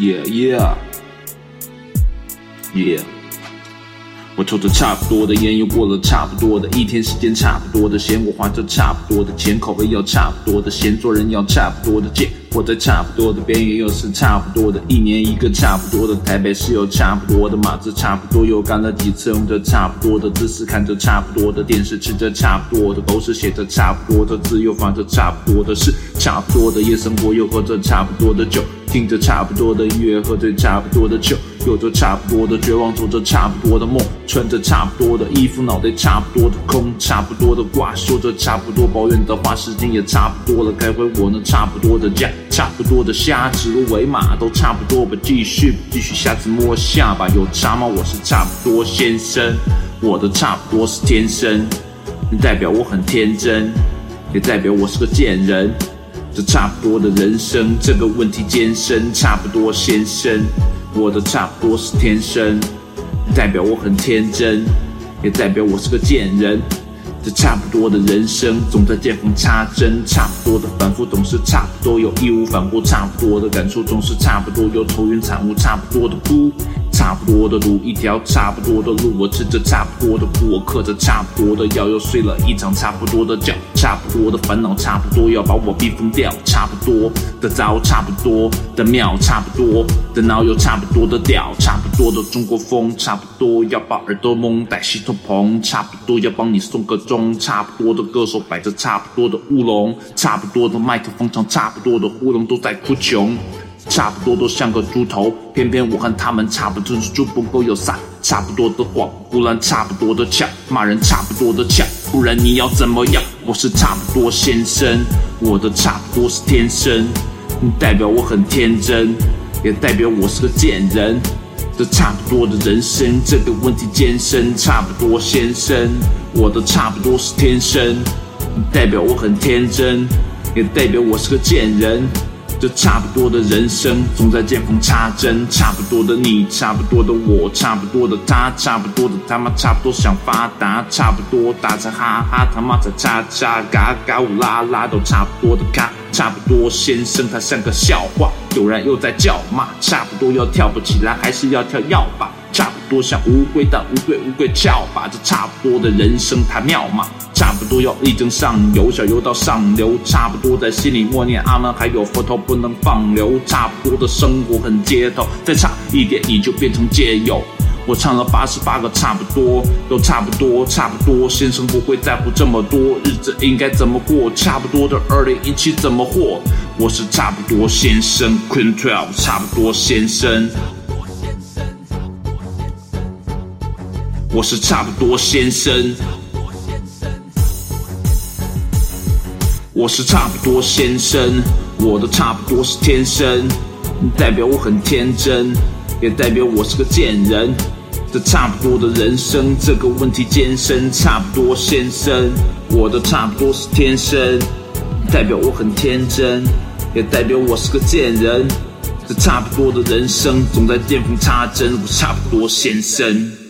Yeah yeah yeah，我抽着差不多的烟，又过了差不多的一天，时间差不多的闲，我花着差不多的钱，口味要差不多的咸，做人要差不多的贱。活在差不多的边缘，又是差不多的一年，一个差不多的台北市，有差不多的马子，差不多又干了几次，用着差不多的姿势，看着差不多的电视，吃着差不多的狗屎，写着差不多的字，又发着差不多的誓，差不多的夜生活，又喝着差不多的酒。听着差不多的音乐，喝着差不多的酒，有着差不多的绝望，做着差不多的梦，穿着差不多的衣服，脑袋差不多的空，差不多的挂，说着差不多抱怨的话，时间也差不多了，该回我那差不多的家，差不多的虾，指鹿为马都差不多吧，继续继续，下次摸下巴，有差吗？我是差不多先生，我的差不多是天生，代表我很天真，也代表我是个贱人。这差不多的人生，这个问题艰深。差不多先生，我的差不多是天生，代表我很天真，也代表我是个贱人。这差不多的人生，总在见缝插针。差不多的反复，总是差不多，有义无反顾。差不多的感受，总是差不多，有愁云惨雾。差不多的哭。差不多的路，一条差不多的路，我吃着差不多的苦，我嗑着差不多的药，又睡了一场差不多的觉，差不多的烦恼，差不多要把我逼疯掉，差不多的糟，差不多的妙，差不多的脑，又差不多的屌，差不多的中国风，差不多要把耳朵蒙戴洗头棚，差不多要帮你送个钟，差不多的歌手摆着差不多的乌龙，差不多的麦克风唱差不多的乌龙都在哭穷。差不多都像个猪头，偏偏我和他们差不多，就不够有撒差不多的谎，不然差不多的呛，骂人差不多的呛，不然你要怎么样？我是差不多先生，我的差不多是天生，代表我很天真，也代表我是个贱人。这差不多的人生，这个问题艰深。差不多先生，我的差不多是天生，代表我很天真，也代表我是个贱人。这差不多的人生，总在见缝插针。差不多的你，差不多的我，差不多的他，差不多的他妈，差不多想发达。差不多打着哈哈，他妈在叉叉，嘎嘎呜啦啦，都差不多的咖。差不多先生，他像个笑话，有人又在叫骂。差不多要跳不起来，还是要跳要吧。差不多像乌龟的乌龟乌龟叫，把。这差不多的人生，太妙嘛？差不多要力争上游，小游到上流。差不多在心里默念阿门，还有佛头不能放流。差不多的生活很街头，再差一点你就变成街友。我唱了八十八个差不多，都差不多，差不多。先生不会在乎这么多，日子应该怎么过？差不多的二零一七怎么活？我是差不多先生，Queen Twelve，差不多先生。我是差不多先生。我是差不多先生，我的差不多是天生，代表我很天真，也代表我是个贱人。这差不多的人生，这个问题艰深。差不多先生，我的差不多是天生，代表我很天真，也代表我是个贱人。这差不多的人生，总在见缝插针。我差不多先生。